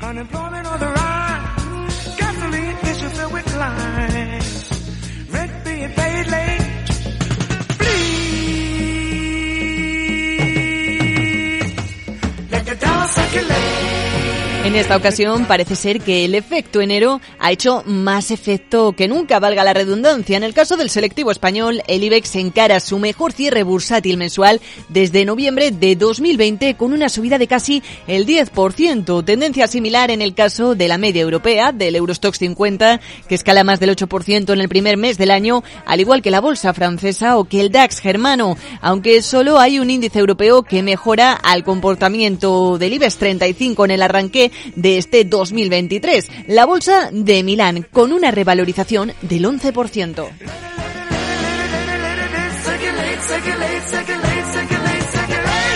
Unemployment on the rise. Gasoline issues filled with lines. Rent being paid late. En esta ocasión parece ser que el efecto enero ha hecho más efecto que nunca, valga la redundancia. En el caso del selectivo español, el IBEX encara su mejor cierre bursátil mensual desde noviembre de 2020 con una subida de casi el 10%. Tendencia similar en el caso de la media europea, del Eurostox 50, que escala más del 8% en el primer mes del año, al igual que la bolsa francesa o que el DAX germano, aunque solo hay un índice europeo que mejora al comportamiento del IBEX 35 en el arranque de este 2023. La bolsa de Milán con una revalorización del 11%. Circulate, circulate, circulate, circulate, circulate.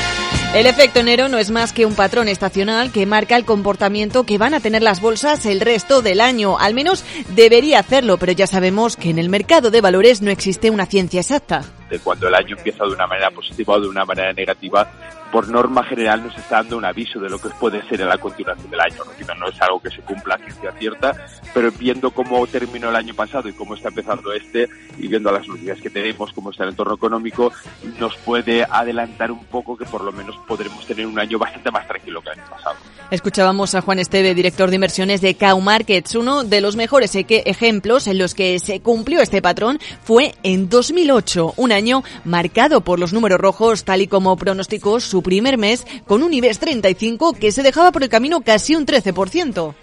El efecto enero no es más que un patrón estacional que marca el comportamiento que van a tener las bolsas el resto del año. Al menos debería hacerlo, pero ya sabemos que en el mercado de valores no existe una ciencia exacta. cuando el año empieza de una manera positiva o de una manera negativa, por norma general nos está dando un aviso de lo que puede ser en la continuación del año. No es algo que se cumpla a ciencia cierta, pero viendo cómo terminó el año pasado y cómo está empezando este, y viendo las noticias que tenemos, cómo está el entorno económico, nos puede adelantar un poco que por lo menos podremos tener un año bastante más tranquilo que el año pasado. Escuchábamos a Juan Esteve, director de inversiones de Cow Markets. Uno de los mejores ejemplos en los que se cumplió este patrón fue en 2008, un año marcado por los números rojos, tal y como pronosticó su primer mes, con un IBEX 35 que se dejaba por el camino casi un 13%.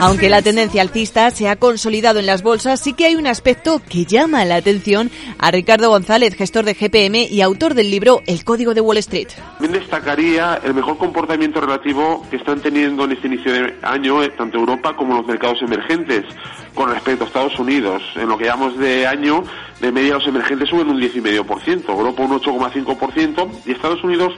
Aunque la tendencia alcista se ha consolidado en las bolsas, sí que hay un aspecto que llama la atención a Ricardo González, gestor de GPM y autor del libro El Código de Wall Street. También destacaría el mejor comportamiento relativo que están teniendo en este inicio de año eh, tanto Europa como los mercados emergentes con respecto a Estados Unidos. En lo que llamamos de año, de media los emergentes suben un 10,5%, Europa un 8,5% y Estados Unidos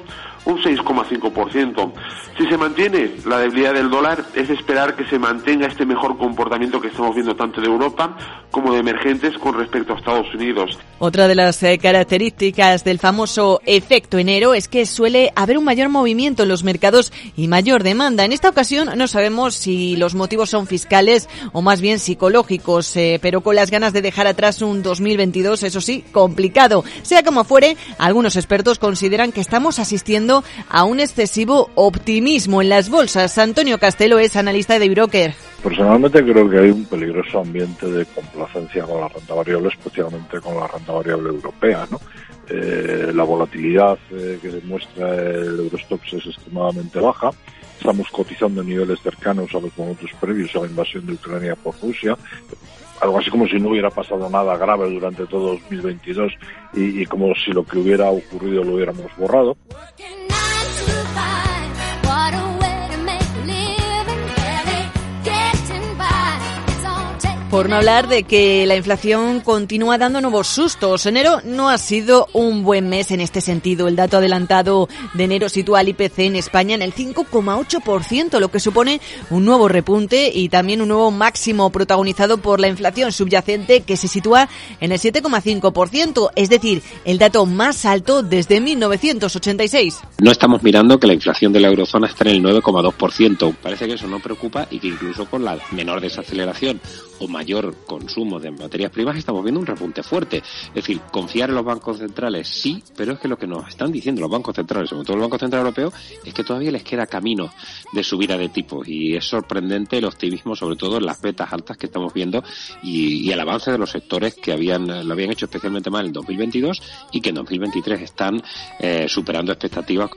un 6,5%. Si se mantiene la debilidad del dólar, es esperar que se mantenga este mejor comportamiento que estamos viendo tanto de Europa como de emergentes con respecto a Estados Unidos. Otra de las eh, características del famoso efecto enero es que suele haber un mayor movimiento en los mercados y mayor demanda. En esta ocasión no sabemos si los motivos son fiscales o más bien eh, pero con las ganas de dejar atrás un 2022, eso sí, complicado. Sea como fuere, algunos expertos consideran que estamos asistiendo a un excesivo optimismo en las bolsas. Antonio Castelo es analista de broker. Personalmente creo que hay un peligroso ambiente de complacencia con la renta variable, especialmente con la renta variable europea. ¿no? Eh, la volatilidad eh, que demuestra el Eurostox es extremadamente baja. Estamos cotizando en niveles cercanos a los momentos previos a la invasión de Ucrania por Rusia. Algo así como si no hubiera pasado nada grave durante todo 2022 y, y como si lo que hubiera ocurrido lo hubiéramos borrado. Por no hablar de que la inflación continúa dando nuevos sustos. Enero no ha sido un buen mes en este sentido. El dato adelantado de enero sitúa al IPC en España en el 5,8%, lo que supone un nuevo repunte y también un nuevo máximo protagonizado por la inflación subyacente que se sitúa en el 7,5%, es decir, el dato más alto desde 1986. No estamos mirando que la inflación de la eurozona está en el 9,2%. Parece que eso no preocupa y que incluso con la menor desaceleración o mayor consumo de materias primas estamos viendo un repunte fuerte. Es decir, confiar en los bancos centrales sí, pero es que lo que nos están diciendo los bancos centrales, sobre todo el Banco Central Europeo, es que todavía les queda camino de subida de tipos y es sorprendente el optimismo, sobre todo en las betas altas que estamos viendo y, y el avance de los sectores que habían lo habían hecho especialmente mal en 2022 y que en 2023 están eh, superando expectativas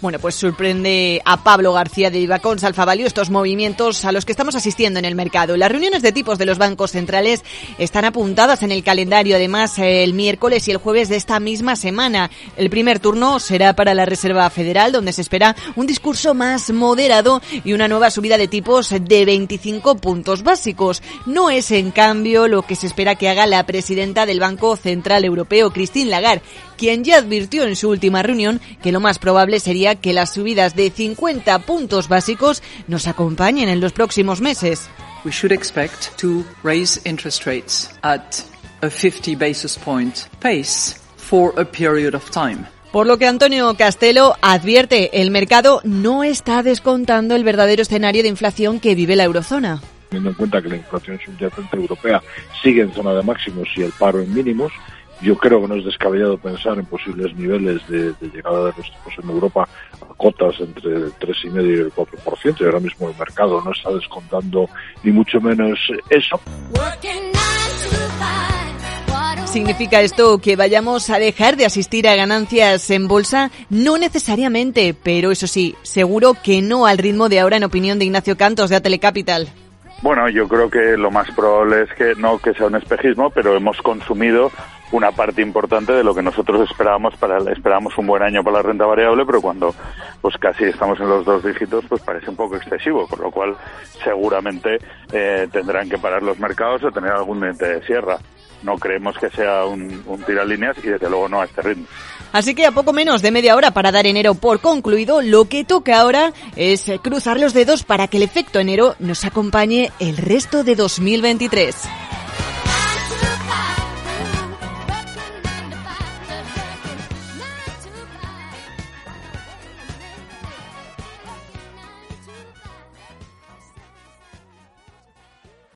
Bueno, pues sorprende a Pablo García de Vivacons Alfavalio estos movimientos a los que estamos asistiendo en el mercado. Las reuniones de tipos de los bancos centrales están apuntadas en el calendario, además, el miércoles y el jueves de esta misma semana. El primer turno será para la Reserva Federal, donde se espera un discurso más moderado y una nueva subida de tipos de 25 puntos básicos. No es, en cambio, lo que se espera que haga la presidenta del Banco Central Europeo, Christine Lagarde, quien ya advirtió en su última reunión que lo más probable sería que las subidas de 50 puntos básicos nos acompañen en los próximos meses. we should expect to raise interest rates at a 50 basis point pace for a period of time. Por lo que Antonio Castelo advierte, el mercado no está descontando el verdadero escenario de inflación que vive la eurozona. Teniendo en cuenta que la inflación subyacente europea sigue en zona de máximos y el paro en mínimos, yo creo que no es descabellado pensar en posibles niveles de, de llegada de los tipos en Europa a cotas entre el 3,5 y el 4%, y ahora mismo el mercado no está descontando ni mucho menos eso. ¿Significa esto que vayamos a dejar de asistir a ganancias en bolsa? No necesariamente, pero eso sí, seguro que no al ritmo de ahora en opinión de Ignacio Cantos de Atelecapital. Bueno, yo creo que lo más probable es que no que sea un espejismo, pero hemos consumido una parte importante de lo que nosotros esperábamos para esperábamos un buen año para la renta variable, pero cuando pues casi estamos en los dos dígitos, pues parece un poco excesivo, con lo cual seguramente eh, tendrán que parar los mercados o tener algún diente de sierra. No creemos que sea un, un tiralíneas y desde luego no a este ritmo. Así que a poco menos de media hora para dar enero por concluido, lo que toca ahora es eh, cruzar los dedos para que el efecto enero nos acompañe el resto de 2023.